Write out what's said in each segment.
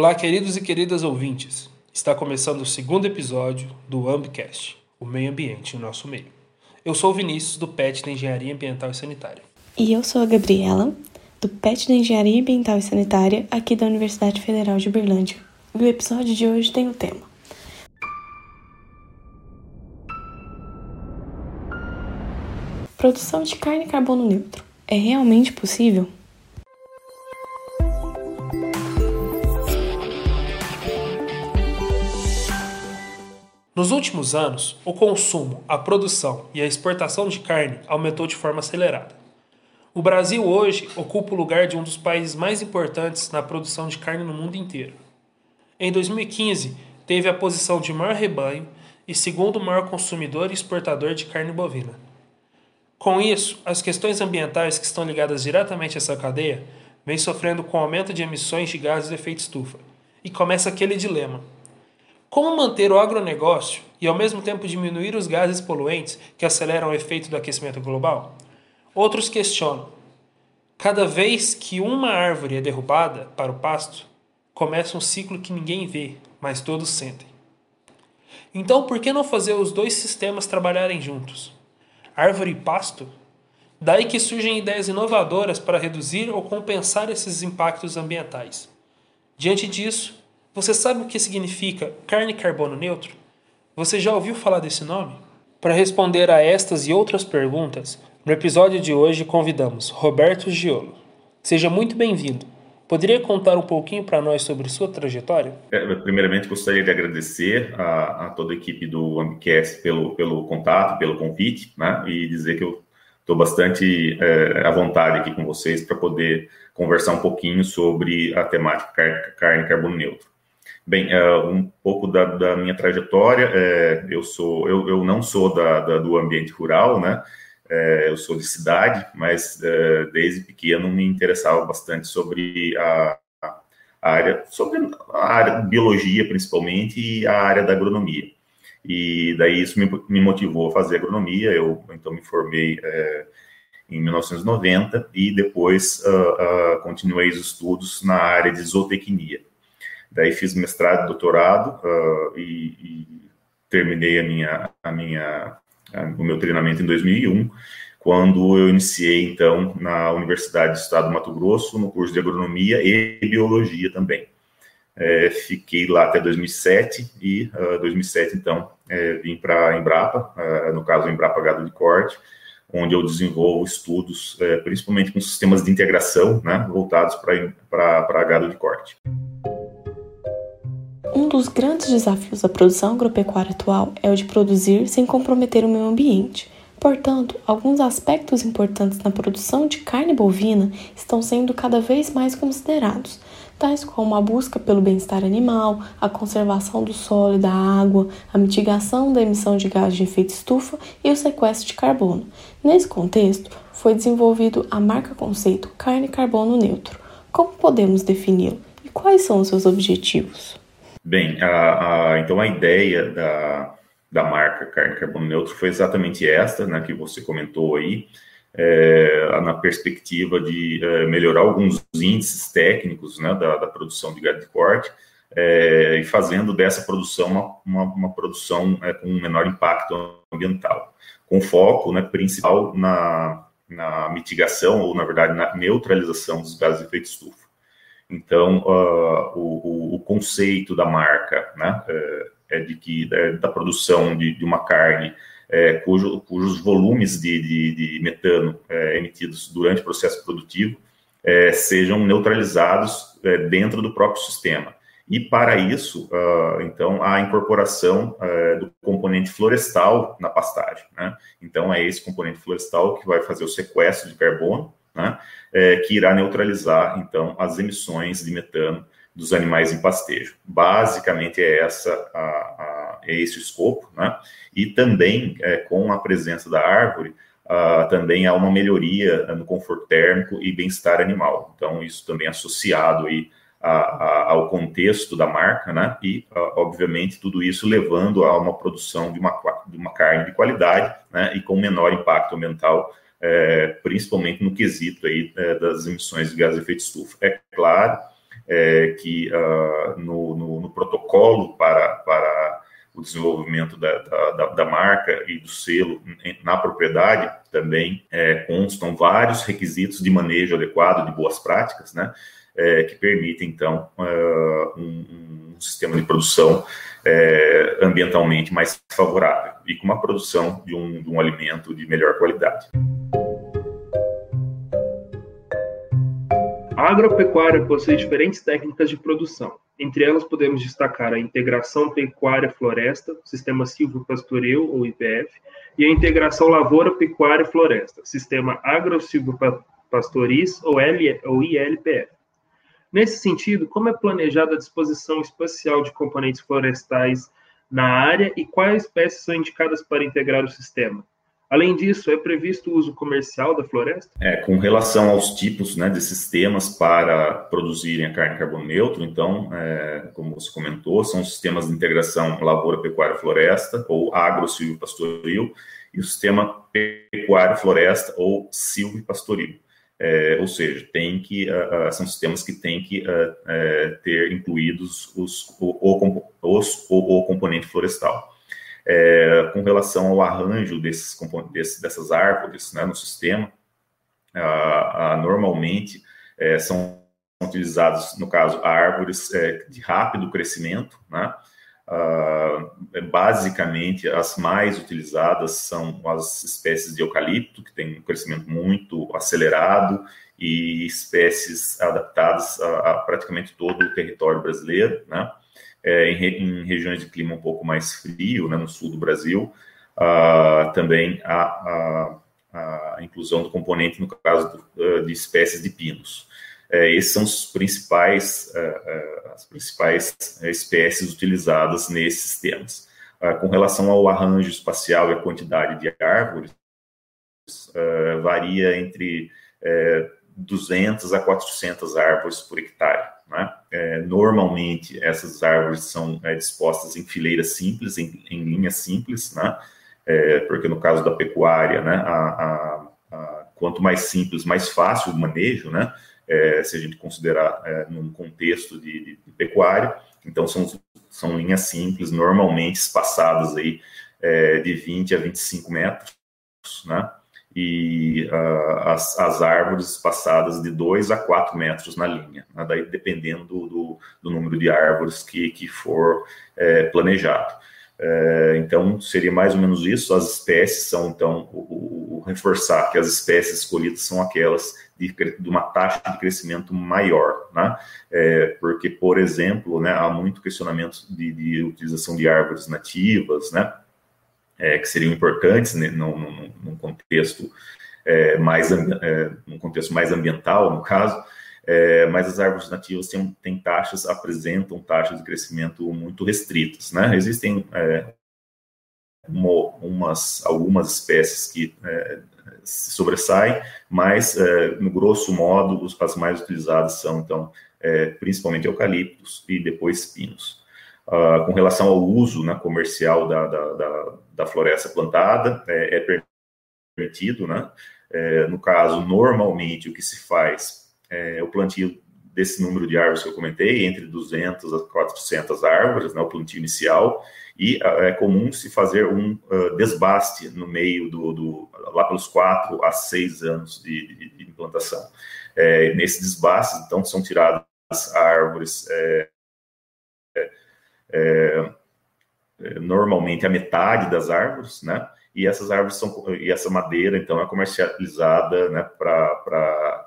Olá, queridos e queridas ouvintes. Está começando o segundo episódio do Ambicast, o meio ambiente em nosso meio. Eu sou o Vinícius, do PET da Engenharia Ambiental e Sanitária. E eu sou a Gabriela, do PET da Engenharia Ambiental e Sanitária, aqui da Universidade Federal de Uberlândia. E o episódio de hoje tem o tema Produção de carne carbono neutro. É realmente possível? Nos últimos anos, o consumo, a produção e a exportação de carne aumentou de forma acelerada. O Brasil hoje ocupa o lugar de um dos países mais importantes na produção de carne no mundo inteiro. Em 2015, teve a posição de maior rebanho e segundo maior consumidor e exportador de carne bovina. Com isso, as questões ambientais que estão ligadas diretamente a essa cadeia vêm sofrendo com o aumento de emissões de gases de efeito estufa. E começa aquele dilema: como manter o agronegócio e ao mesmo tempo diminuir os gases poluentes que aceleram o efeito do aquecimento global? Outros questionam: cada vez que uma árvore é derrubada para o pasto, começa um ciclo que ninguém vê, mas todos sentem. Então, por que não fazer os dois sistemas trabalharem juntos? Árvore e pasto? Daí que surgem ideias inovadoras para reduzir ou compensar esses impactos ambientais. Diante disso, você sabe o que significa carne carbono neutro? Você já ouviu falar desse nome? Para responder a estas e outras perguntas, no episódio de hoje convidamos Roberto Giolo. Seja muito bem-vindo. Poderia contar um pouquinho para nós sobre sua trajetória? É, primeiramente, gostaria de agradecer a, a, toda a equipe do Ambicast pelo, pelo contato, pelo convite, né? e dizer que eu estou bastante é, à vontade aqui com vocês para poder conversar um pouquinho sobre a temática carne, carne carbono neutro. Bem, uh, um pouco da, da minha trajetória, é, eu sou, eu, eu não sou da, da, do ambiente rural, né? É, eu sou de cidade, mas é, desde pequeno me interessava bastante sobre a, a, área, sobre a área de biologia principalmente e a área da agronomia. E daí isso me, me motivou a fazer agronomia. Eu então me formei é, em 1990 e depois uh, uh, continuei os estudos na área de zootecnia. Daí fiz mestrado, doutorado uh, e, e, terminei a minha, a minha, a, o meu treinamento em 2001, quando eu iniciei então na Universidade do Estado do Mato Grosso no curso de agronomia e biologia também. É, fiquei lá até 2007 e uh, 2007 então é, vim para a Embrapa, uh, no caso Embrapa Gado de Corte, onde eu desenvolvo estudos é, principalmente com sistemas de integração né, voltados para gado de corte. Um dos grandes desafios da produção agropecuária atual é o de produzir sem comprometer o meio ambiente. Portanto, alguns aspectos importantes na produção de carne bovina estão sendo cada vez mais considerados, tais como a busca pelo bem-estar animal, a conservação do solo e da água, a mitigação da emissão de gás de efeito estufa e o sequestro de carbono. Nesse contexto, foi desenvolvido a marca conceito carne carbono neutro. Como podemos defini-lo e quais são os seus objetivos? Bem, a, a, então a ideia da, da marca Carne Carbono Neutro foi exatamente esta, né, que você comentou aí, é, na perspectiva de é, melhorar alguns índices técnicos né, da, da, produção de gado de corte é, e fazendo dessa produção uma, uma, uma produção é, com menor impacto ambiental, com foco né, principal na, na mitigação, ou na verdade na neutralização dos gases de efeito estufa. Então, uh, o, o, conceito da marca né, é, é de que é, da produção de, de uma carne é, cujo, cujos volumes de, de, de metano é, emitidos durante o processo produtivo é, sejam neutralizados dentro do próprio sistema. E para isso, uh, então, a incorporação uh, do componente florestal na pastagem. Né? Então, é esse componente florestal que vai fazer o sequestro de carbono né, é, que irá neutralizar, então, as emissões de metano dos animais em pastejo. Basicamente é essa a, a, é esse o escopo, né? E também é, com a presença da árvore, uh, também há uma melhoria no conforto térmico e bem-estar animal. Então isso também é associado aí a, a, ao contexto da marca, né? E obviamente tudo isso levando a uma produção de uma, de uma carne de qualidade, né? E com menor impacto ambiental é, principalmente no quesito aí é, das emissões de gás de efeito estufa. É claro é, que uh, no, no, no, protocolo para, para o desenvolvimento da, da, da, marca e do selo na propriedade também é, constam vários requisitos de manejo adequado, de boas práticas, né, é, que permitem, então, uh, um, um, sistema de produção é, ambientalmente mais favorável e com uma produção de um, de um alimento de melhor qualidade. A agropecuária possui diferentes técnicas de produção. Entre elas, podemos destacar a integração pecuária-floresta, sistema silvio-pastoril, ou IPF, e a integração lavoura-pecuária-floresta, sistema agro-silvio-pastoris, ou, ou ILPF. Nesse sentido, como é planejada a disposição espacial de componentes florestais na área e quais espécies são indicadas para integrar o sistema? Além disso, é previsto o uso comercial da floresta? É, com relação aos tipos né, de sistemas para produzirem a carne carbono neutro, então, é, como você comentou, são sistemas de integração lavoura, pecuária, floresta, ou agro, silvio, pastoril, e o sistema pecuário, floresta, ou silvio, pastoril. É, ou seja, tem que, uh, uh, são sistemas que têm que uh, ter incluídos os, o, o, os, o, o componente florestal é, com relação ao arranjo desses, dessas árvores né, no sistema, normalmente é, são utilizados, no caso, árvores é, de rápido crescimento, né? É, basicamente, as mais utilizadas são as espécies de eucalipto, que tem um crescimento muito acelerado, e espécies adaptadas a, a praticamente todo o território brasileiro, né? É, em, em, regiões de clima um pouco mais frio, né, no sul do Brasil, também a, a, a, inclusão do componente, no caso do, uh, de espécies de pinos. É, esses são os principais, uh, as principais espécies utilizadas nesses sistemas. com relação ao arranjo espacial e a quantidade de árvores, varia entre 200 a 400 árvores por hectare. Né? É, normalmente, essas árvores são é, dispostas em fileiras simples, em, em linhas simples, né? É, porque no caso da pecuária, né, a, a, a, quanto mais simples, mais fácil o manejo, né? É, se a gente considerar é, num contexto de, de, de, pecuária, então são, são linhas simples, normalmente espaçadas aí é, de 20 a 25 metros, né? E uh, as, as, árvores passadas de 2 a 4 metros na linha, né? daí dependendo do, do, número de árvores que, que for é, planejado. É, então, seria mais ou menos isso. As espécies são, então, o, o, reforçar que as espécies escolhidas são aquelas de, de uma taxa de crescimento maior, né? É, porque, por exemplo, né, há muito questionamento de, de utilização de árvores nativas, né? É, que seriam importantes né, num, num, num contexto é, mais é, num contexto mais ambiental, no caso, é, mas as árvores nativas têm, têm, taxas, apresentam taxas de crescimento muito restritas, né? Existem é, uma, umas, algumas espécies que é, se sobressaem, mas, no grosso modo, os, as mais utilizadas são, então, principalmente eucaliptos e depois pinos. Uh, com relação ao uso né, comercial da, da, da, da floresta plantada, é, é permitido, né? É, no caso, normalmente o que se faz é o plantio desse número de árvores que eu comentei, entre 200 a 400 árvores, né, o plantio inicial, e uh, é comum se fazer um uh, desbaste no meio do, do, lá pelos 4 a 6 anos de, de, de implantação. É, nesse desbaste, então, são tiradas árvores é, é, é, normalmente a metade das árvores, né? E essas árvores são e essa madeira então é comercializada, né? Para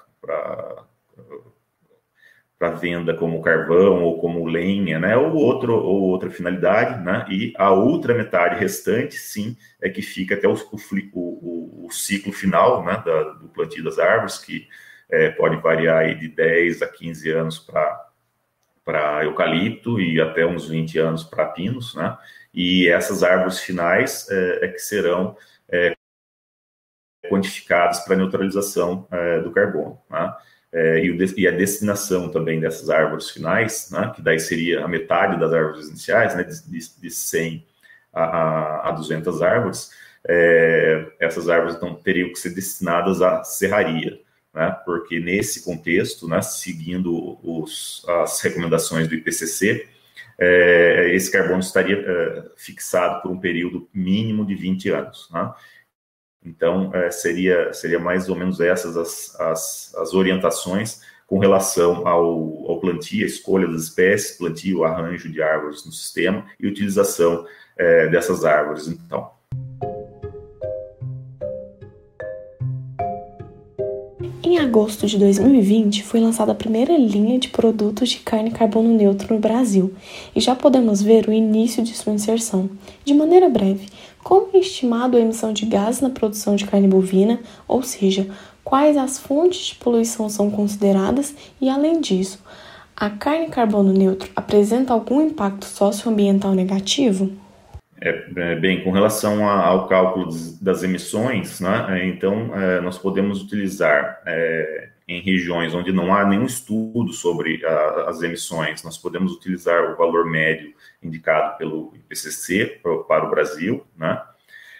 para venda como carvão ou como lenha, né? Ou outro ou outra finalidade, né? E a outra metade restante, sim, é que fica até o, o, o ciclo final, né? Da, do plantio das árvores, que é, pode variar aí de 10 a 15 anos para para eucalipto e até uns 20 anos para pinos, né? E essas árvores finais é, é que serão é, quantificadas para neutralização é, do carbono, né? É, e, o, e, a destinação também dessas árvores finais, né? Que daí seria a metade das árvores iniciais, né? De, de, de 100 a, a 200 árvores, é, essas árvores então teriam que ser destinadas à serraria, né, porque nesse contexto, né, seguindo os, as recomendações do IPCC, é, esse carbono estaria é, fixado por um período mínimo de 20 anos. Né? Então, é, seria, seria mais ou menos essas as, as, as orientações com relação ao, ao, plantio, a escolha das espécies, plantio, arranjo de árvores no sistema e utilização é, dessas árvores. Então, Em agosto de 2020, foi lançada a primeira linha de produtos de carne carbono neutro no Brasil e já podemos ver o início de sua inserção. De maneira breve, como é estimado a emissão de gases na produção de carne bovina, ou seja, quais as fontes de poluição são consideradas e, além disso, a carne carbono neutro apresenta algum impacto socioambiental negativo? É, é, bem, com relação a, ao cálculo das emissões, né, é, então é, nós podemos utilizar é, em regiões onde não há nenhum estudo sobre a, as emissões, nós podemos utilizar o valor médio indicado pelo IPCC para o Brasil, né,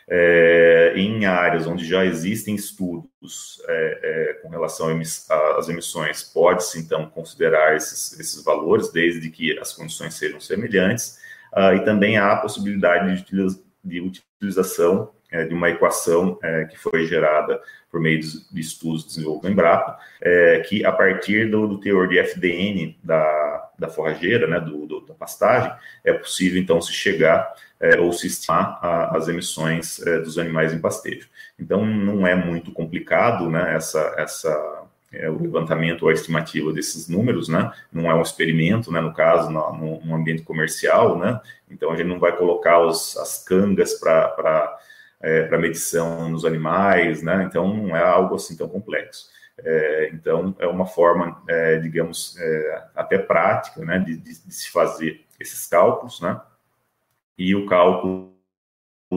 é, em áreas onde já existem estudos com relação às emissões, pode-se então considerar esses, esses valores, desde que as condições sejam semelhantes, e também há a possibilidade de, utiliza de utilização é, de uma equação é, que foi gerada por meio de, estudos desenvolvidos em Embrapa, é, que a partir do, do, teor de FDN da, da forrageira, né, do, do, da pastagem, é possível então se chegar é, ou se estimar a, as emissões é, dos animais em pastejo. Então não é muito complicado né, essa, essa é, o levantamento ou a estimativa desses números, né? Não é um experimento, né? No caso, no, no ambiente comercial, né? Então a gente não vai colocar os, as cangas para é, para medição nos animais, né? Então não é algo assim tão complexo. É, então é uma forma, é, digamos, é, até prática, né? De, de, de se fazer esses cálculos, né? E o cálculo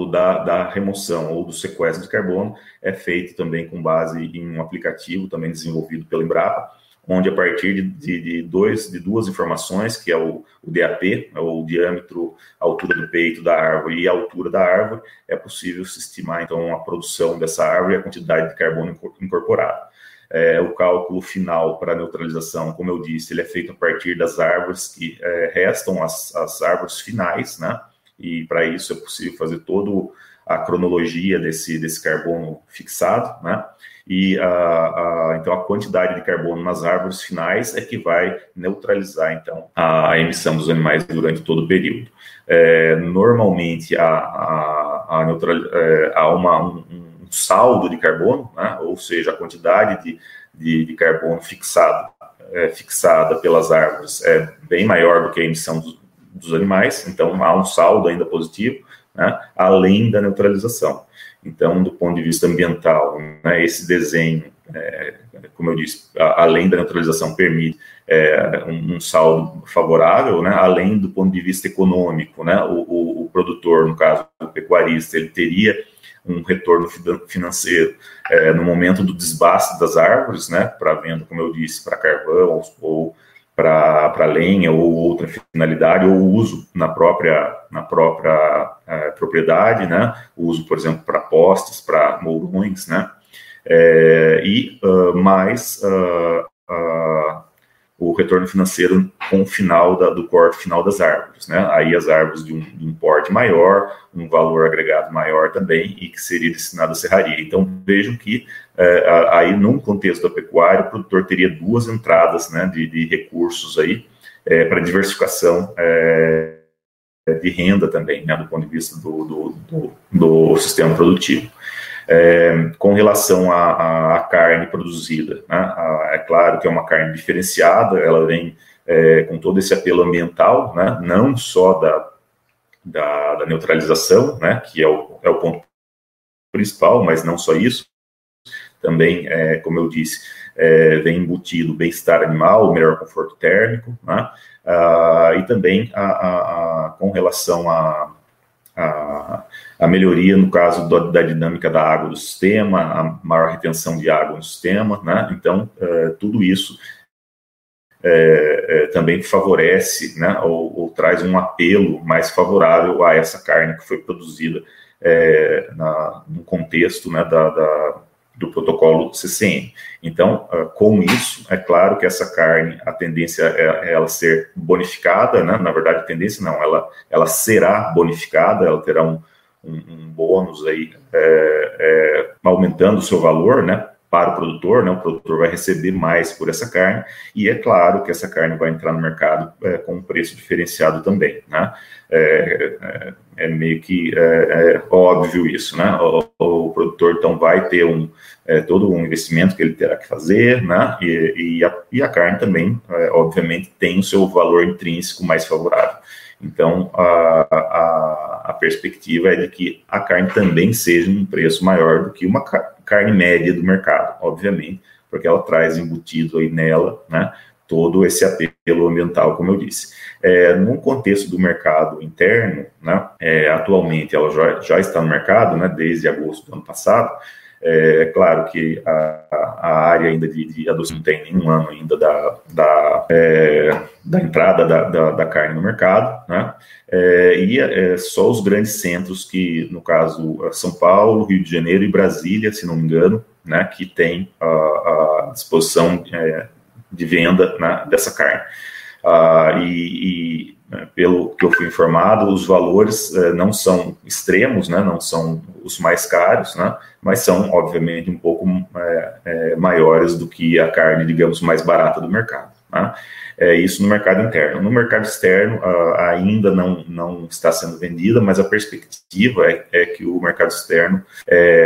da, da, remoção ou do sequestro de carbono é feito também com base em um aplicativo também desenvolvido pela Embrapa, onde a partir de, de, de, dois, de duas informações, que é o, o DAP, é o diâmetro, a altura do peito da árvore e a altura da árvore, é possível se estimar então a produção dessa árvore e a quantidade de carbono incorporado. É, o cálculo final para neutralização, como eu disse, ele é feito a partir das árvores que é, restam, as, as árvores finais, né? E para isso é possível fazer toda a cronologia desse, desse carbono fixado, né? E a, a, então a quantidade de carbono nas árvores finais é que vai neutralizar então a, a emissão dos animais durante todo o período. É, normalmente há, neutral, é, há uma, um, um, saldo de carbono, né? ou seja, a quantidade de, de, de carbono fixado, é, fixada pelas árvores é bem maior do que a emissão dos, dos animais, então há um saldo ainda positivo, né, além da neutralização. Então, do ponto de vista ambiental, né, esse desenho, é, como eu disse, a, além da neutralização, permite é, um, um, saldo favorável, né, além do ponto de vista econômico, né, o, o, produtor, no caso, o pecuarista, ele teria um retorno financeiro é, no momento do desbaste das árvores, né, para venda, como eu disse, para carvão ou, ou para lenha ou outra finalidade, ou uso na própria, na própria é, propriedade, né? Uso, por exemplo, para postes, para mourões, né? É, e uh, mais uh, o retorno financeiro com o final da, do corte final das árvores, né? Aí as árvores de um, de um, porte maior, um valor agregado maior também e que seria destinado à serraria. Então vejam que é, aí num contexto da pecuária o produtor teria duas entradas, né, de, de recursos aí é, para diversificação é, de renda também, né, do ponto de vista do, do, do, do sistema produtivo. É, com relação à, carne produzida, né, a, é claro que é uma carne diferenciada, ela vem é, com todo esse apelo ambiental, né, não só da, da, da, neutralização, né, que é o, é o ponto principal, mas não só isso, também, é, como eu disse, é, vem embutido bem-estar animal, melhor conforto térmico, né, ah, e também a, a, a, com relação a a, a melhoria no caso da dinâmica da água do sistema, a maior retenção de água no sistema, né? Então, é, tudo isso é, é, também favorece, né, ou, ou, traz um apelo mais favorável a essa carne que foi produzida é, na, no contexto né, da, da, do protocolo CCN. Então, uh, com isso, é claro que essa carne, a tendência é, é ela ser bonificada, né? na verdade, a tendência não, ela, ela será bonificada, ela terá um, um, um bônus aí, é, é, aumentando o seu valor, né? Para o produtor, né? O produtor vai receber mais por essa carne e é claro que essa carne vai entrar no mercado é, com um preço diferenciado também, né? É, é, é meio que é, é óbvio isso, né? O, o, produtor então vai ter um é, todo um investimento que ele terá que fazer, né? E, e, a, e a, carne também, obviamente, tem o seu valor intrínseco mais favorável. Então, a, a, a, perspectiva é de que a carne também seja um preço maior do que uma carne média do mercado, obviamente, porque ela traz embutido aí nela, né, todo esse apelo ambiental, como eu disse. É, no contexto do mercado interno, né, é, atualmente ela já, já está no mercado, né, desde agosto do ano passado, é, é claro que a, a, área ainda de, de adoção tem nenhum ano ainda da, da, é, da entrada da, da, da, carne no mercado, né? É, e é, só os grandes centros que, no caso, São Paulo, Rio de Janeiro e Brasília, se não me engano, né, que tem a, a disposição é, de venda né, dessa carne. Ah, e, e pelo que eu fui informado, os valores eh, não são extremos, né, não são os mais caros, né, mas são, obviamente, um pouco é, é, maiores do que a carne, digamos, mais barata do mercado. Né. É isso no mercado interno. No mercado externo, ah, ainda não, não está sendo vendida, mas a perspectiva é, é que o mercado externo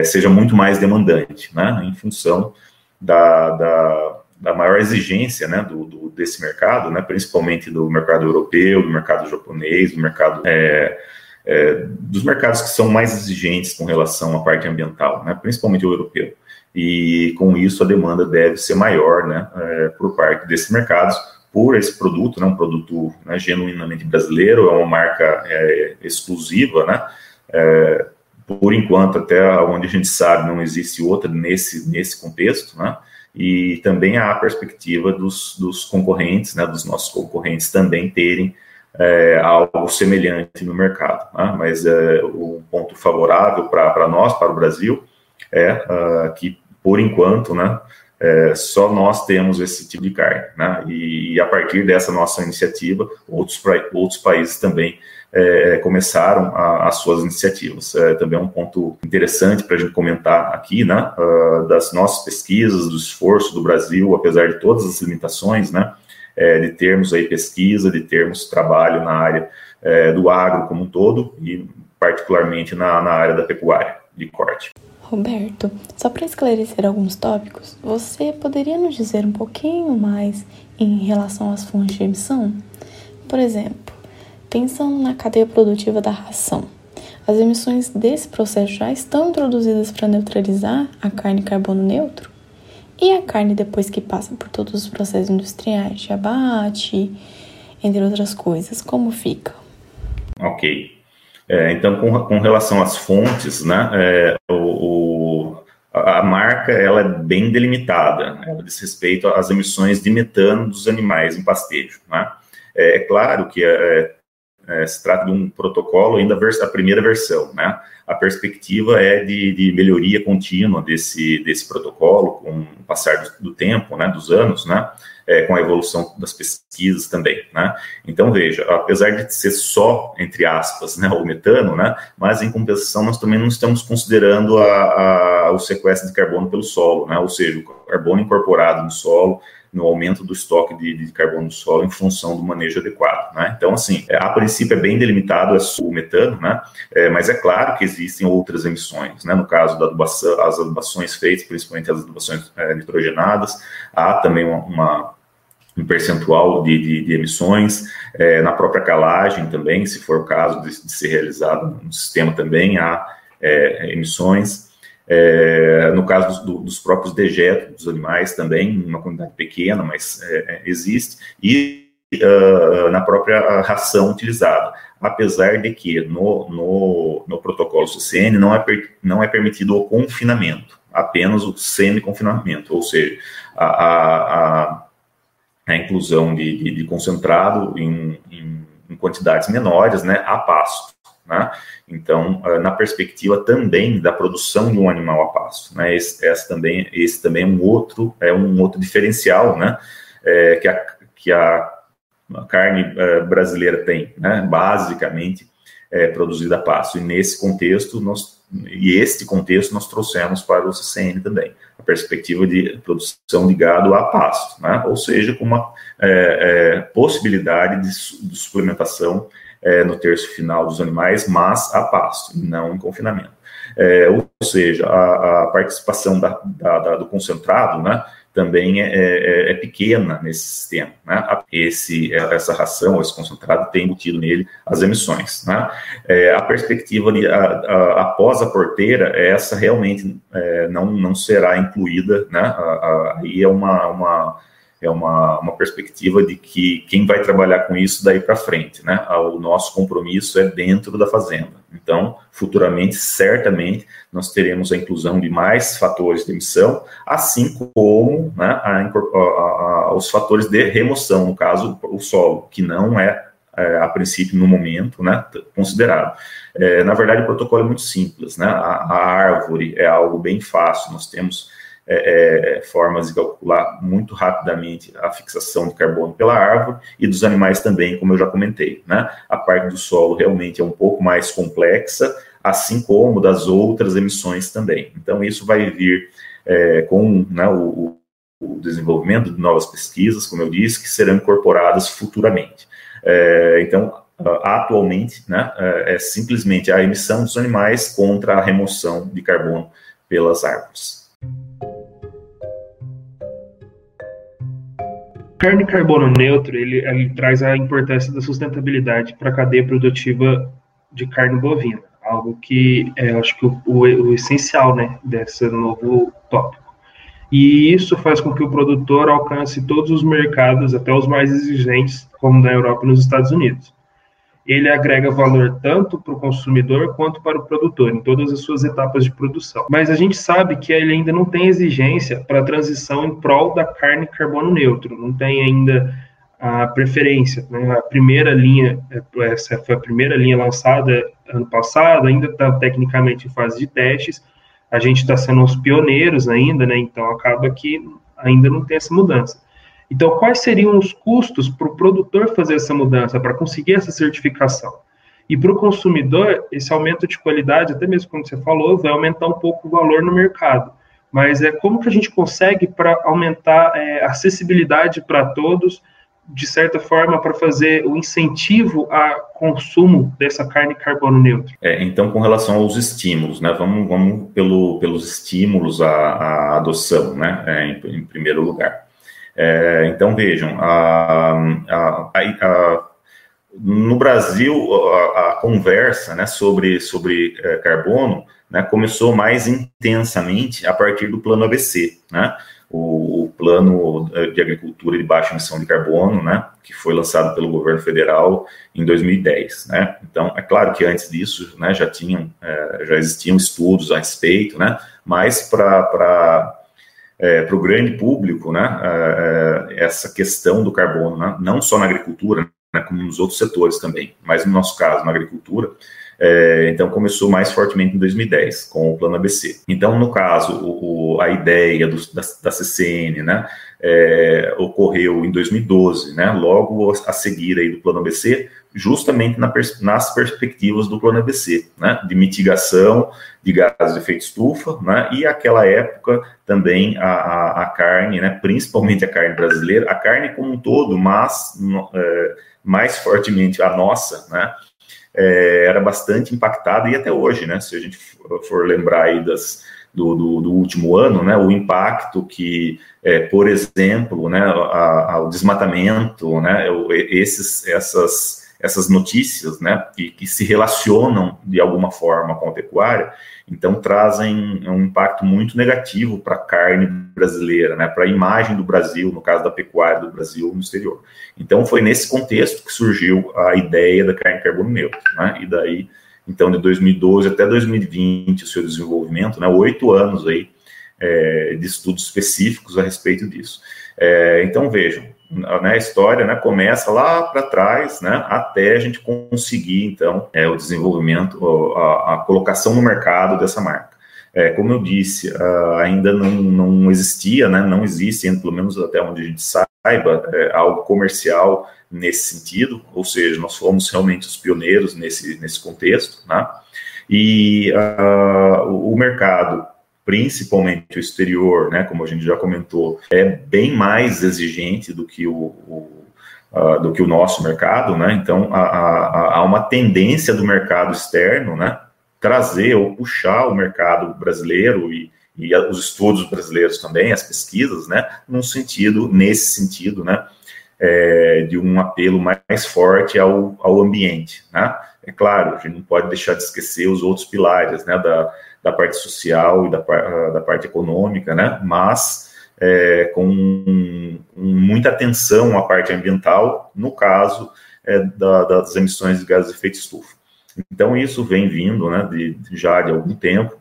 seja muito mais demandante, né, em função da, da da maior exigência né, do, do, desse mercado, né, principalmente do mercado europeu, do mercado japonês, do mercado é, é, dos mercados que são mais exigentes com relação à parte ambiental, né, principalmente o europeu. E com isso a demanda deve ser maior né, é, por parte desses mercados por esse produto, né, um produto né, genuinamente brasileiro, é uma marca é, exclusiva, né, é, por enquanto, até onde a gente sabe, não existe outra nesse, nesse contexto, né? E também há a perspectiva dos, dos concorrentes, né, dos nossos concorrentes também terem é, algo semelhante no mercado. Né? Mas é, o ponto favorável para nós, para o Brasil, é uh, que, por enquanto, né, é, só nós temos esse tipo de carne. Né? E, e, a partir dessa nossa iniciativa, outros, outros países também é, começaram a, as suas iniciativas. É, também é um ponto interessante para a gente comentar aqui, né, uh, das nossas pesquisas, do esforço do Brasil, apesar de todas as limitações, né, é, de termos aí pesquisa, de termos trabalho na área é, do agro como um todo e particularmente na, na área da pecuária de corte. Roberto, só para esclarecer alguns tópicos, você poderia nos dizer um pouquinho mais em relação às fontes de emissão? Por exemplo, Pensando na cadeia produtiva da ração, as emissões desse processo já estão introduzidas para neutralizar a carne carbono neutro? E a carne depois que passa por todos os processos industriais de abate, entre outras coisas, como fica? Ok. É, então, com, com, relação às fontes, né, é, o, o, a marca ela é bem delimitada. Ela diz respeito às emissões de metano dos animais em pastejo. Né? É, é claro que é, se trata de um protocolo ainda a primeira versão, né? A perspectiva é de, de, melhoria contínua desse, desse protocolo com o passar do, do tempo, né, dos anos, né, é, com a evolução das pesquisas também, né. Então, veja, apesar de ser só, entre aspas, né, o metano, né, mas em compensação nós também não estamos considerando a, a, o sequestro de carbono pelo solo, né, ou seja, o carbono incorporado no solo, no aumento do estoque de, de carbono no solo em função do manejo adequado. Né? Então, assim, é, a princípio é bem delimitado o metano, né? É, mas é claro que existem outras emissões. Né? No caso da adubação, as adubações feitas, principalmente as adubações é, nitrogenadas, há também uma, uma um percentual de, de, de emissões, é, na própria calagem também, se for o caso de, de ser realizado no sistema também, há é, emissões. É, no caso dos, dos, próprios dejetos dos animais também, uma quantidade pequena, mas é, é existe, e uh, na própria ração utilizada, apesar de que no, no, no protocolo CCN não é, per, não é permitido o confinamento, apenas o semi-confinamento, ou seja, a, a, a, a inclusão de, de, de concentrado em, em, em, quantidades menores, né, a pasto. Né? Então, uh, na perspectiva também da produção de um animal a pasto, né? Esse, esse também, esse também é um outro, é um outro diferencial, né? É, que a, que a, carne uh, brasileira tem, né? Basicamente, é, produzida a pasto. E nesse contexto, nós, e este contexto nós trouxemos para o CCN também, a perspectiva de produção de gado a pasto, né? ou seja, com uma é, é, possibilidade de, de suplementação é, no terço final dos animais, mas a pasto, não em confinamento. É, ou seja, a, a participação da, da, da, do concentrado, né, também é, é, é, pequena nesse sistema. Né? Esse, essa ração, esse concentrado, tem embutido nele as emissões. Né? É, a perspectiva de, a, a, após a porteira, essa realmente é, não, não será incluída, né? aí é uma, uma é uma, uma perspectiva de que quem vai trabalhar com isso daí para frente, né? O nosso compromisso é dentro da fazenda. Então, futuramente, certamente, nós teremos a inclusão de mais fatores de emissão, assim como né, a, a, a, os fatores de remoção, no caso, o solo, que não é, é a princípio, no momento, né, considerado. É, na verdade, o protocolo é muito simples, né? A, árvore é algo bem fácil, nós temos é, é, formas de calcular muito rapidamente a fixação de carbono pela árvore e dos animais também, como eu já comentei. Né? A parte do solo realmente é um pouco mais complexa, assim como das outras emissões também. Então, isso vai vir é, com né, o, o, desenvolvimento de novas pesquisas, como eu disse, que serão incorporadas futuramente. É, então, atualmente, né, é, é simplesmente a emissão dos animais contra a remoção de carbono pelas árvores. Carne carbono neutro ele, ele traz a importância da sustentabilidade para a cadeia produtiva de carne bovina, algo que é, acho que o, o, o essencial, né, desse novo tópico. E isso faz com que o produtor alcance todos os mercados, até os mais exigentes, como na Europa e nos Estados Unidos ele agrega valor tanto para o consumidor quanto para o produtor, em todas as suas etapas de produção. Mas a gente sabe que ele ainda não tem exigência para a transição em prol da carne carbono neutro, não tem ainda a preferência. Né? A primeira linha, essa foi a primeira linha lançada ano passado, ainda está tecnicamente em fase de testes, a gente está sendo os pioneiros ainda, né? então acaba que ainda não tem essa mudança. Então, quais seriam os custos para o produtor fazer essa mudança, para conseguir essa certificação? E para o consumidor, esse aumento de qualidade, até mesmo como você falou, vai aumentar um pouco o valor no mercado. Mas é como que a gente consegue para aumentar é, acessibilidade para todos, de certa forma, para fazer o incentivo a consumo dessa carne carbono neutro? É, então, com relação aos estímulos, né? Vamos, vamos pelo, pelos estímulos à, à adoção, né? É, em, em primeiro lugar. É, então, vejam, a, a, a, no Brasil, a, conversa né, sobre, sobre é, carbono né, começou mais intensamente a partir do plano ABC, né, o, o, plano de agricultura de baixa emissão de carbono, né, que foi lançado pelo governo federal em 2010. Né. Então, é claro que antes disso né, já, tinham, é, já existiam estudos a respeito, né, mas para é, para o grande público, né, é, é, essa questão do carbono, né, não só na agricultura, né, como nos outros setores também, mas no nosso caso, na agricultura, é, então começou mais fortemente em 2010 com o plano ABC. Então, no caso, o, o, a ideia do, da, da, CCN, né, é, ocorreu em 2012, né, logo a seguir aí do plano ABC, justamente na nas perspectivas do plano ABC, né, de mitigação de gases de efeito estufa, né, e aquela época também a, a, a, carne, né, principalmente a carne brasileira, a carne como um todo, mas é, mais fortemente a nossa, né, é, era bastante impactada e até hoje, né, se a gente for lembrar aí das, do, do, do, último ano, né, o impacto que, é, por exemplo, né, a, a, o desmatamento, né, esses, essas essas notícias, né, que, que, se relacionam de alguma forma com a pecuária, então trazem um impacto muito negativo para a carne brasileira, né, para a imagem do Brasil, no caso da pecuária do Brasil no exterior. Então foi nesse contexto que surgiu a ideia da carne carbono neutro, né, e daí, então de 2012 até 2020, o seu desenvolvimento, né, oito anos aí é, de estudos específicos a respeito disso. É, então vejam, né, a história né, começa lá para trás, né, até a gente conseguir, então, é, o desenvolvimento, a, a, colocação no mercado dessa marca. É, como eu disse, uh, ainda não, não existia, né, não existe, pelo menos até onde a gente saiba, é, algo comercial nesse sentido, ou seja, nós fomos realmente os pioneiros nesse, nesse contexto, né, e uh, o mercado principalmente o exterior, né, como a gente já comentou, é bem mais exigente do que o, o uh, do que o nosso mercado, né? Então há, uma tendência do mercado externo, né, trazer ou puxar o mercado brasileiro e, e os estudos brasileiros também, as pesquisas, né, num sentido, nesse sentido, né, é, de um apelo mais forte ao, ao ambiente, né? É claro, a gente não pode deixar de esquecer os outros pilares, né, da da parte social e da, ah, da parte econômica, né? Mas é, com, muita atenção à parte ambiental, no caso é, da, das emissões de gases de efeito estufa. Então, isso vem vindo né, de, já de algum tempo,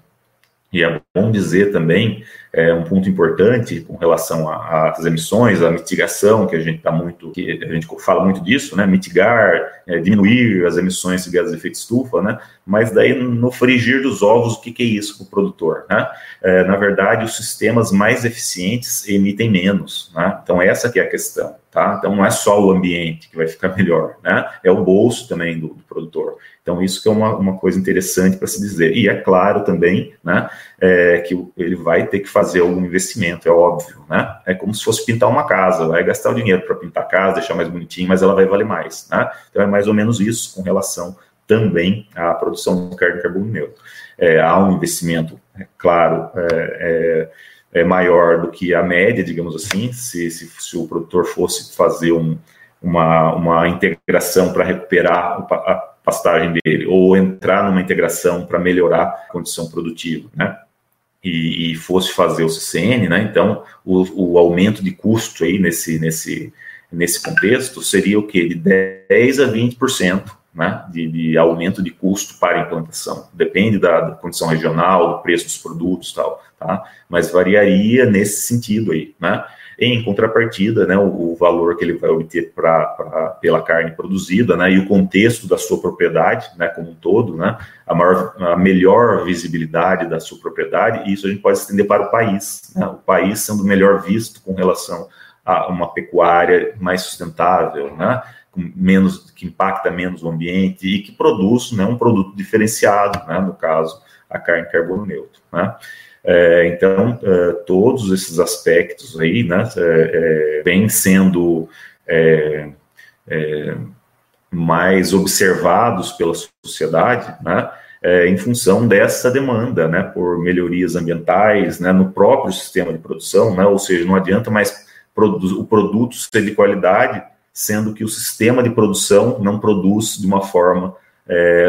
e é bom dizer também é, um ponto importante com relação às emissões, a mitigação, que a gente está muito, que a gente fala muito disso, né? Mitigar, é, diminuir as emissões de gases de efeito estufa, né? Mas daí no frigir dos ovos, o que, que é isso para o produtor, né? É, na verdade, os sistemas mais eficientes emitem menos, né? Então essa que é a questão, tá? Então não é só o ambiente que vai ficar melhor, né? É o bolso também do, do produtor. Então, isso que é uma, uma coisa interessante para se dizer. E é claro também né, é, que ele vai ter que fazer algum investimento, é óbvio. Né? É como se fosse pintar uma casa, vai gastar o dinheiro para pintar a casa, deixar mais bonitinho, mas ela vai valer mais. Né? Então, é mais ou menos isso com relação também à produção de carbono neutro. É, há um investimento, é claro, é, é, é, maior do que a média, digamos assim, se, se, se o produtor fosse fazer um, uma, uma integração para recuperar a pastagem dele, ou entrar numa integração para melhorar a condição produtiva, né? E, e, fosse fazer o CCN, né? Então, o, o, aumento de custo aí nesse, nesse, nesse contexto seria o quê? De 10 a 20%, né? De, de aumento de custo para implantação. Depende da, da condição regional, do preço dos produtos tal, tá? Mas variaria nesse sentido aí, né? Em contrapartida, né, o, o valor que ele vai obter pra, pra, pela carne produzida, né, e o contexto da sua propriedade, né, como um todo, né, a, maior, a melhor visibilidade da sua propriedade, e isso a gente pode estender para o país, né, o país sendo melhor visto com relação a uma pecuária mais sustentável, né, menos que impacta menos o ambiente e que produz né, um produto diferenciado, né, no caso a carne carbono neutro. Né. É, então, é, todos esses aspectos aí, né, é, é vêm sendo é, é, mais observados pela sociedade, né, em função dessa demanda, né, por melhorias ambientais, né, no próprio sistema de produção, né, ou seja, não adianta mais o produto ser de qualidade, sendo que o sistema de produção não produz de uma forma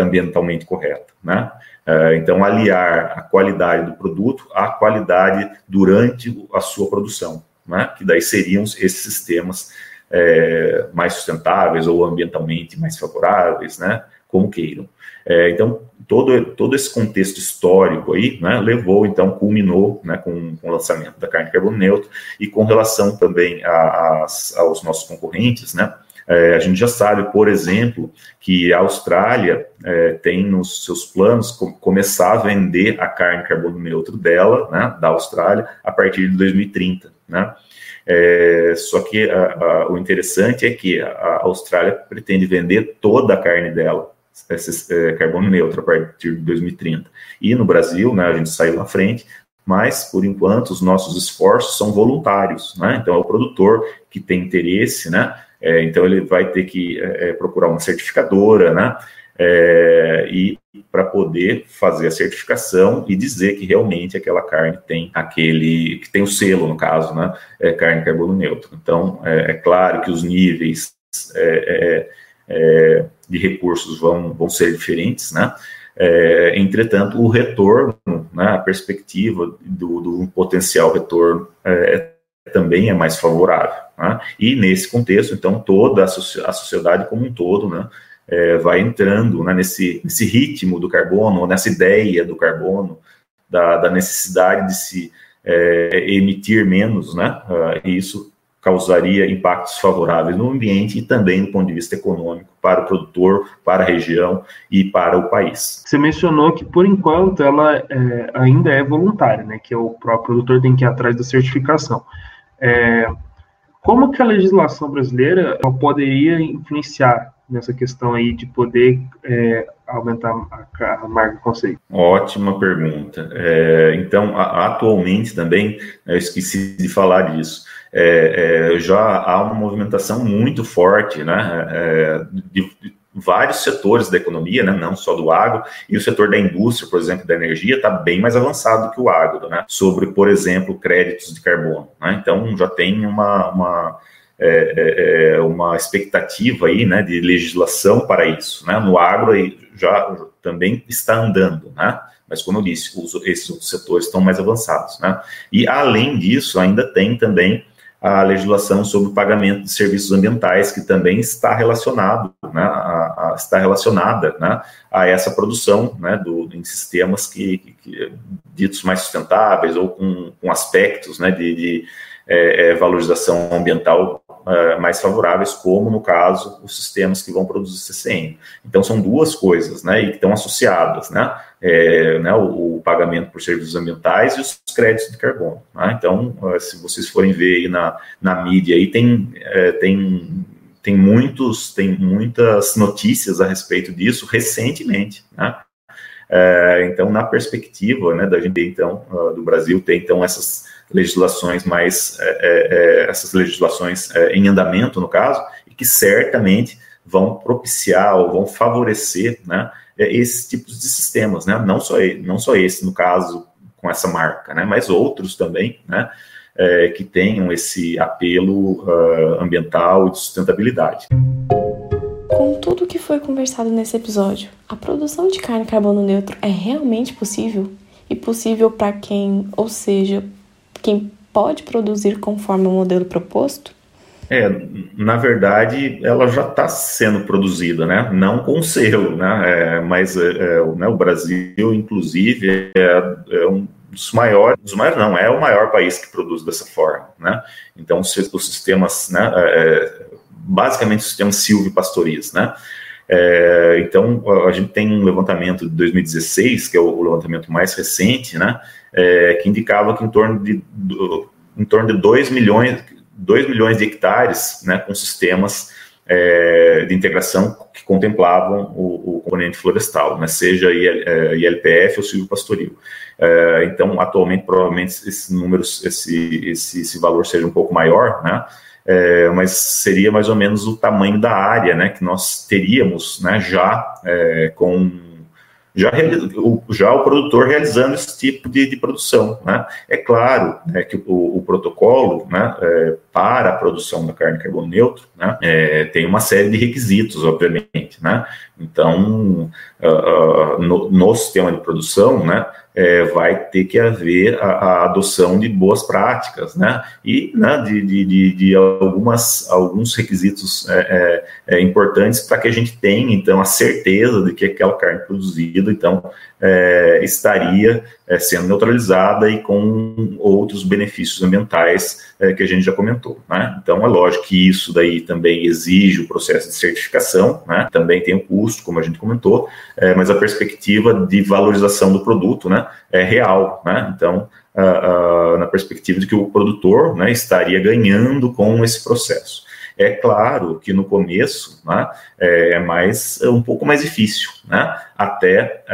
ambientalmente correta, né. É, então, aliar a qualidade do produto à qualidade durante a sua produção, né? que daí seriam esses sistemas é, mais sustentáveis ou ambientalmente mais favoráveis, né? como queiram. É, então, todo, todo esse contexto histórico aí, né, levou, então, culminou, né, com, com, o lançamento da carne carbono neutro e com relação também aos nossos concorrentes, né, é, a gente já sabe, por exemplo, que a Austrália é, tem nos seus planos com, começar a vender a carne carbono neutro dela, né, da Austrália, a partir de 2030, né? É, só que a, a, o interessante é que a Austrália pretende vender toda a carne dela, esse é, carbono neutro, a partir de 2030. E no Brasil, né, a gente saiu na frente, mas por enquanto os nossos esforços são voluntários, né? Então é o produtor que tem interesse, né? É, então ele vai ter que é, é, procurar uma certificadora, né? É, e para poder fazer a certificação e dizer que realmente aquela carne tem aquele que tem o selo no caso, né? É carne carbono neutro. Então é, é claro que os níveis é, de recursos vão, vão ser diferentes, né? entretanto, o retorno, né, a perspectiva do, do potencial retorno também é mais favorável. Né? E nesse contexto, então, toda a, sociedade como um todo né, é, vai entrando né, nesse, nesse ritmo do carbono, nessa ideia do carbono, da, da necessidade de se é, emitir menos, né? Uh, e isso causaria impactos favoráveis no ambiente e também do ponto de vista econômico para o produtor, para a região e para o país. Você mencionou que por enquanto ela é, ainda é voluntária, né? Que o próprio produtor tem que ir atrás da certificação. É, como que a legislação brasileira poderia influenciar nessa questão aí de poder é, aumentar a, a marca conceito? Ótima pergunta. É, então, a, atualmente também, eu esqueci de falar disso, é, é já há uma movimentação muito forte né, é, de, de vários setores da economia, né, não só do agro, e o setor da indústria, por exemplo, da energia, está bem mais avançado que o agro, né, sobre, por exemplo, créditos de carbono. Né, então, já tem uma, uma é, é, é, uma expectativa aí, né, de legislação para isso, né? No agro já também está andando, né? Mas como eu disse, os, esses setores estão mais avançados, né? E além disso, ainda tem também a legislação sobre o pagamento de serviços ambientais, que também está relacionado, né, a, a, está relacionada né, a essa produção né, do, em sistemas que, que, ditos mais sustentáveis ou com, com aspectos né, de, de é, é, valorização ambiental é, mais favoráveis, como no caso os sistemas que vão produzir CCN. Então são duas coisas, né, e que estão associadas, né, é, né o, o, pagamento por serviços ambientais e os créditos de carbono. Né? Então, é, se vocês forem ver aí na, na mídia, aí tem, é, tem tem muitos tem muitas notícias a respeito disso recentemente, né? É, então, na perspectiva, né, da gente então do Brasil ter então essas legislações mais, essas legislações em andamento, no caso, e que certamente vão propiciar ou vão favorecer né, é, esses tipos de sistemas, né? não, só, não só esse, no caso, com essa marca, né, mas outros também, né, é, que tenham esse apelo uh, ambiental e de sustentabilidade. Com tudo que foi conversado nesse episódio, a produção de carne carbono neutro é realmente possível? E possível para quem, ou seja, quem pode produzir conforme o modelo proposto? É, na verdade, ela já está sendo produzida, né? Não com selo, né? É, mas é, é, né, o Brasil, inclusive, é, é, um dos maiores, dos maiores não, é o maior país que produz dessa forma, né? Então, os, os sistemas, né? É, basicamente, o sistema silvio-pastoriz, né? Então, a gente tem um levantamento de 2016, que é o levantamento mais recente, né? que indicava que em torno de, do, em torno de 2 milhões, 2 milhões de hectares né, com sistemas é, de integração que contemplavam o, o componente florestal, né, seja ILPF é, ou silvopastoril. É, então, atualmente, provavelmente, esse número, esse, esse, esse valor seja um pouco maior, né, é, mas seria mais ou menos o tamanho da área né, que nós teríamos né, já é, com já, já o produtor realizando esse tipo de, de produção. Né? É claro né, que o, o protocolo né, é, para a produção da carne carbono neutro né, é, tem uma série de requisitos, obviamente. Né? Então, uh, uh, no, no, sistema de produção, né, é, vai ter que haver a, a, adoção de boas práticas, né, e né, de, de, de, algumas, alguns requisitos é, é, é importantes para que a gente tenha, então, a certeza de que aquela carne produzida, então, é, estaria é, sendo neutralizada e com outros benefícios ambientais é, que a gente já comentou. Né? Então, é lógico que isso daí também exige o processo de certificação, né? também tem o custo, como a gente comentou, é, mas a perspectiva de valorização do produto né, é real. Né? Então, na perspectiva de que o produtor né, estaria ganhando com esse processo. É claro que no começo né, é mais é um pouco mais difícil, né, até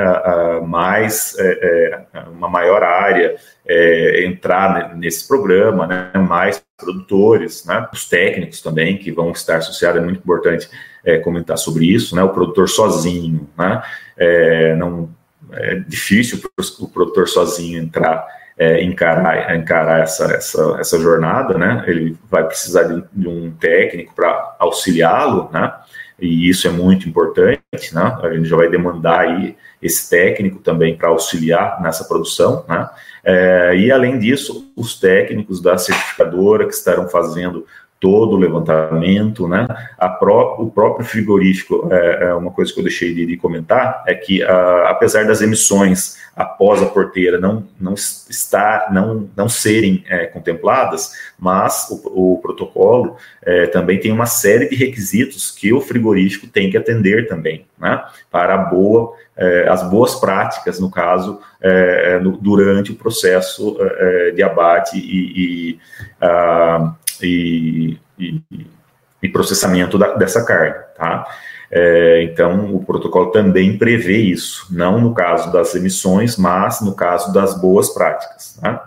mais é, é, uma maior área é, entrar nesse programa, né, mais produtores, né, os técnicos também que vão estar associados é muito importante é, comentar sobre isso, né, o produtor sozinho, né, é, não é difícil o produtor sozinho entrar é, encarar, encarar essa, essa, essa jornada, né? Ele vai precisar de, de um técnico para auxiliá-lo, né? E isso é muito importante, né? A gente já vai demandar aí esse técnico também para auxiliar nessa produção, né? É, e além disso, os técnicos da certificadora que estarão fazendo todo o levantamento, né? Pró o próprio frigorífico, é, é, uma coisa que eu deixei de, de comentar, é que a, apesar das emissões após a porteira não, não, está, não, não serem é, contempladas, mas o, o protocolo é, também tem uma série de requisitos que o frigorífico tem que atender também, né? Para boa, é, as boas práticas, no caso, é, é, no, durante o processo de abate e, e a, e, e, e processamento da, dessa carne, tá? É, então, o protocolo também prevê isso, não no caso das emissões, mas no caso das boas práticas. Né?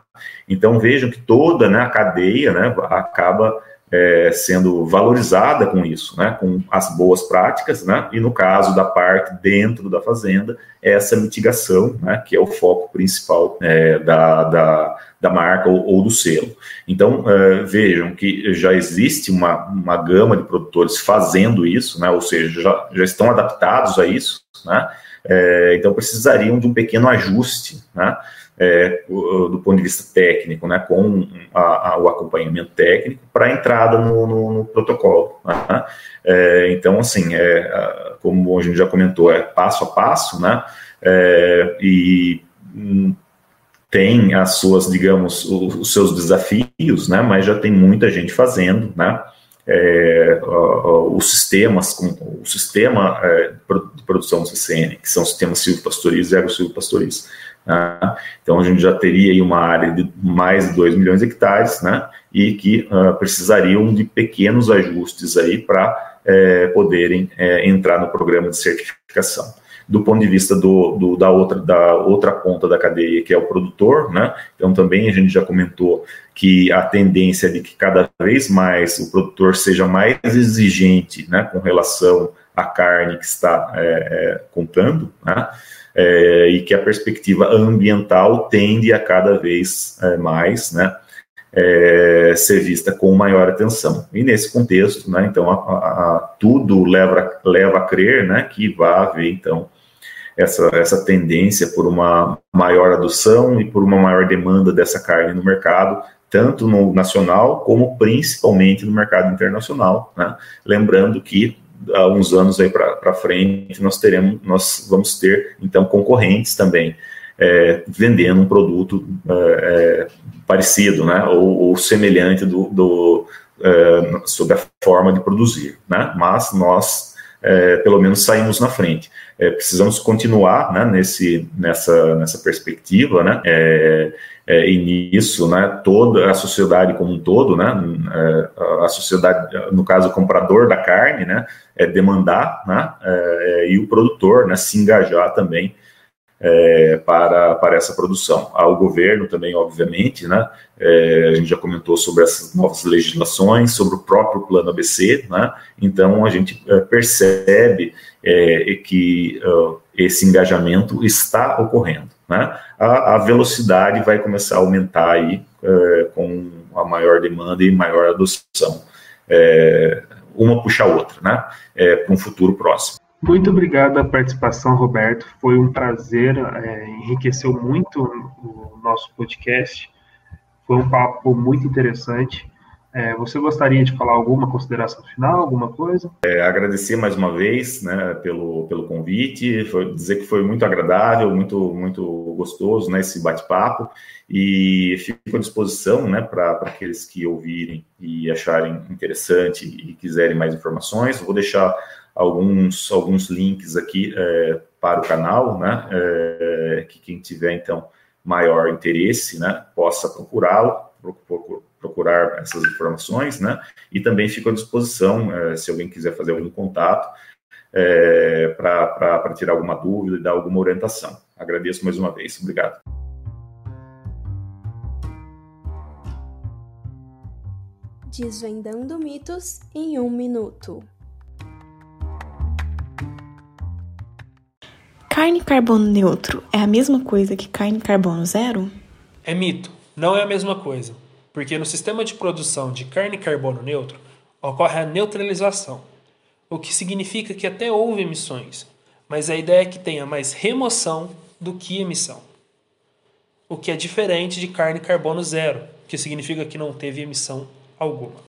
Então, vejam que toda né, a cadeia né, acaba é, sendo valorizada com isso, né, com as boas práticas, né, e no caso da parte dentro da fazenda, essa mitigação, né, que é o foco principal é, da, da, da, marca ou, ou, do selo. Então, é, vejam que já existe uma, uma gama de produtores fazendo isso, né, ou seja, já, já estão adaptados a isso, né, é, então precisariam de um pequeno ajuste, né, é, do ponto de vista técnico, né, com a, a, o acompanhamento técnico para a entrada no, no, no protocolo. Né? É, então, assim, é, como a gente já comentou, é passo a passo, né, é, e hum, tem as suas, digamos, os, seus desafios, né, mas já tem muita gente fazendo, né, é, os sistemas, o sistema é, de produção do CCN, que são sistemas silvopastoris e agrosilvopastoris, né? Então, a gente já teria aí uma área de mais de 2 milhões de hectares, né? E que uh, precisariam de pequenos ajustes aí para é, poderem é, entrar no programa de certificação. Do ponto de vista do, do, da, outra, da outra ponta da cadeia, que é o produtor, né? Então, também a gente já comentou que a tendência é de que cada vez mais o produtor seja mais exigente, né? Com relação à carne que está é, é comprando, né? É, e que a perspectiva ambiental tende a cada vez é, mais, né, é, ser vista com maior atenção. E nesse contexto, né, então, a, a, tudo leva, leva a crer, né, que vai haver, então, essa, essa tendência por uma maior adoção e por uma maior demanda dessa carne no mercado, tanto no nacional como principalmente no mercado internacional, né? Lembrando que há uns anos aí para frente, nós teremos, nós vamos ter então concorrentes também é, vendendo um produto é, é, parecido, né, ou, ou semelhante do, do é, sobre a forma de produzir, né, mas nós é, pelo menos saímos na frente. É, precisamos continuar né, nesse, nessa, nessa perspectiva, né, é, é, e nisso, né, toda a sociedade como um todo, né, é, a sociedade, no caso, o comprador da carne, né, é demandar, né, é, e o produtor, né, se engajar também é, para, para essa produção. Ao governo também, obviamente, né, é, a gente já comentou sobre essas novas legislações, sobre o próprio plano ABC, né, então a gente é, percebe é, que esse engajamento está ocorrendo. Né, a, a, velocidade vai começar a aumentar aí é, com a maior demanda e maior adoção. É, uma puxa a outra, né, para um futuro próximo. Muito obrigado a participação, Roberto. Foi um prazer, é, enriqueceu muito o nosso podcast. Foi um papo muito interessante. É, você gostaria de falar alguma consideração final, alguma coisa? É, agradecer mais uma vez né, pelo, pelo convite, foi, dizer que foi muito agradável, muito, muito gostoso né, esse bate-papo e fico à disposição né, para aqueles que ouvirem e acharem interessante e quiserem mais informações. Vou deixar alguns, alguns links aqui é, para o canal, né? É, que quem tiver então maior interesse, né, possa procurá-lo, procurar essas informações, né? E também fico à disposição é, se alguém quiser fazer algum contato é, para tirar alguma dúvida e dar alguma orientação. Agradeço mais uma vez. Obrigado. Desvendando mitos em um minuto. Carne carbono neutro é a mesma coisa que carne carbono zero? É mito, não é a mesma coisa, porque no sistema de produção de carne carbono neutro ocorre a neutralização, o que significa que até houve emissões, mas a ideia é que tenha mais remoção do que emissão, o que é diferente de carne carbono zero, que significa que não teve emissão alguma.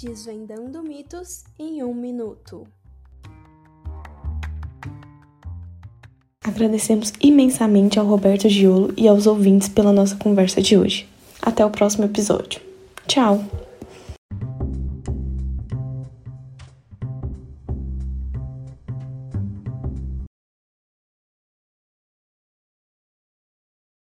Desvendando mitos em um minuto. Agradecemos imensamente ao Roberto Giolo e aos ouvintes pela nossa conversa de hoje. Até o próximo episódio. Tchau!